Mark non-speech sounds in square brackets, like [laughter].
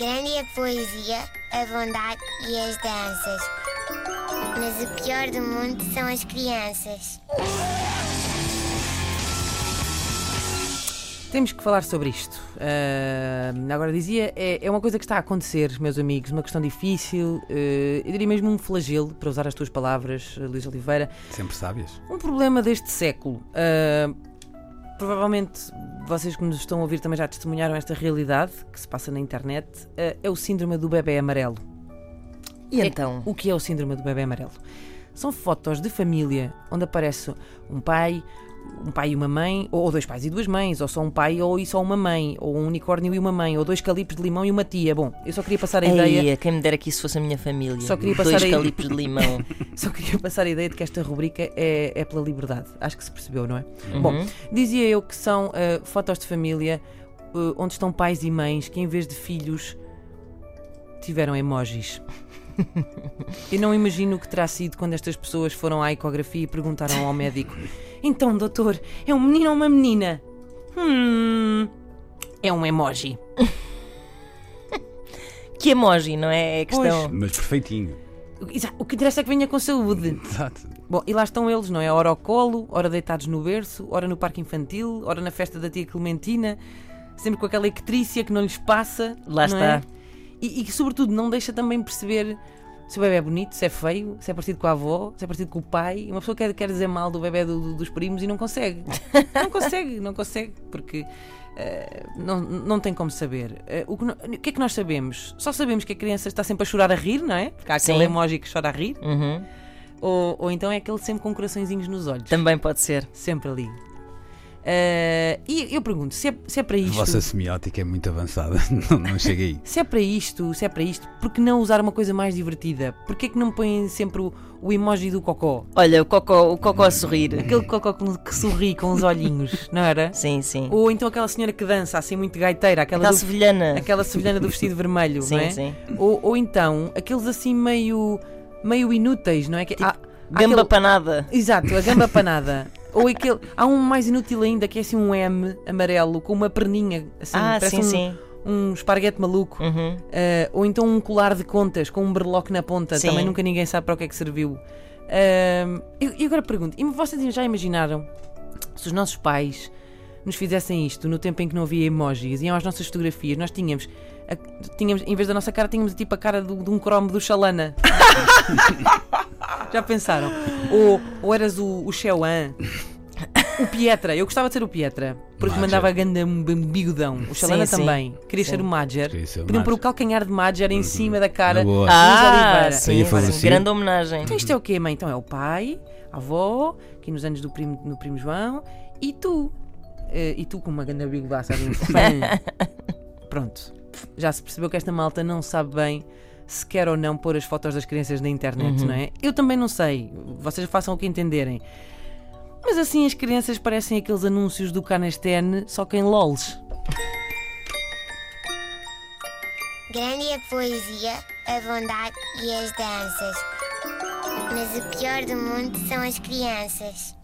Grande é a poesia, a bondade e as danças. Mas o pior do mundo são as crianças. Temos que falar sobre isto. Ah, agora dizia, é, é uma coisa que está a acontecer, meus amigos, uma questão difícil, eh, eu diria mesmo um flagelo, para usar as tuas palavras, Luís Oliveira. Sempre sábias. Um problema deste século. Ah, provavelmente vocês que nos estão a ouvir também já testemunharam esta realidade que se passa na internet. Ah, é o síndrome do bebê amarelo. E É- então? O que é o síndrome do bebê amarelo? São fotos de família onde aparece um pai, um pai e uma mãe, ou dois pais e duas mães, ou só um pai ou e só uma mãe, ou um unicórnio e uma mãe, ou dois calipos de limão e uma tia. Bom, eu só queria passar a ideia, Eia, quem me dera que isso fosse a minha família. Só queria Dois passar aí- calipos de limão. [laughs] só queria passar a ideia de que esta rubrica é, é pela liberdade. Acho que se percebeu, não é? Uhum. Bom, dizia eu que são ah, fotos de família ah, onde estão pais e mães que em vez de filhos tiveram emojis. Eu não imagino o que terá sido quando estas pessoas foram à ecografia e perguntaram ao médico: Então, doutor, é um menino ou uma menina? Hum. É um emoji. [laughs] Que emoji, não é? É a questão. Mas perfeitinho. O que interessa é que venha com saúde. Exato. Bom, e lá estão eles, não é? Ora ao colo, ora deitados no berço, ora no parque infantil, ora na festa da tia Clementina, sempre com aquela ectrícia que não lhes passa. Lá não está. é? E, e que, sobretudo, não deixa também perceber se o bebê é bonito, se é feio, se é parecido com a avó, se é parecido com o pai. Uma pessoa quer, quer dizer mal do bebê do- do- dos primos e não consegue. [laughs] Não consegue, não consegue, porque eh, não, não tem como saber. Eh, o, que, o que é que nós sabemos? Só sabemos que a criança está sempre a chorar a rir, não é? Porque há aquele Sim. emoji que chora a rir. Uhum. Ou, ou então é aquele sempre com coraçõezinhos nos olhos. Também pode ser. Sempre ali. Eh, e eu pergunto, se é, se é para A isto. vossa semiótica é muito avançada. [laughs] Não, não chega aí. Se é para isto, se é para isto, por que não usar uma coisa mais divertida? Porquê que não põem sempre o, o emoji do cocó? Olha, o cocó, o cocó a sorrir. Aquele cocó que, que sorri com os olhinhos, [laughs] não era? Sim, sim. Ou então aquela senhora que dança assim muito gaiteira, aquela, Aquela do- sevilhana. aquela sevilhana do vestido vermelho, Sim, [laughs] não é? sim. Ou, ou então aqueles assim meio, meio inúteis, não é? Que, há Gamba aquele- panada. Exato, a gamba panada. Ou aquele. Há um mais inútil ainda que é assim um M amarelo com uma perninha assim, ah, parece sim, um, sim. um esparguete maluco. Uhum. Ah, ou então um colar de contas com um berloque na ponta, Sim. também nunca ninguém sabe para o que é que serviu. Eu- e agora pergunto: e vocês já imaginaram se os nossos pais nos fizessem isto no tempo em que não havia emojis, iam às nossas fotografias, nós tínhamos, a- tínhamos em vez da nossa cara, tínhamos tipo a cara do- de um cromo do Xalana. [laughs] já pensaram? Ou, ou eras o, o Xeuan? O Pietra, eu gostava de ser o Pietra, porque Madger. mandava ganda bigodão. O Xalana Sim, sim. também. Queria Sim. ser o Madger. Podiam pôr o calcanhar de Madger em cima da cara. Ah, Oliveira. sim, sim. Grande homenagem. Então isto é o quê, mãe? Então é o pai, a avó, aqui nos anos do primo, no primo João, e tu. Eh, e tu com uma grande bigodaça. [laughs] Pronto. Já se percebeu que esta malta não sabe bem se quer ou não pôr as fotos das crianças na internet, Uhum. não é? Eu também não sei. Vocês façam o que entenderem. Mas assim as crianças parecem aqueles anúncios do Canestene, só que em LOLs. Grande é a poesia, a bondade e as danças. Mas o pior do mundo são as crianças.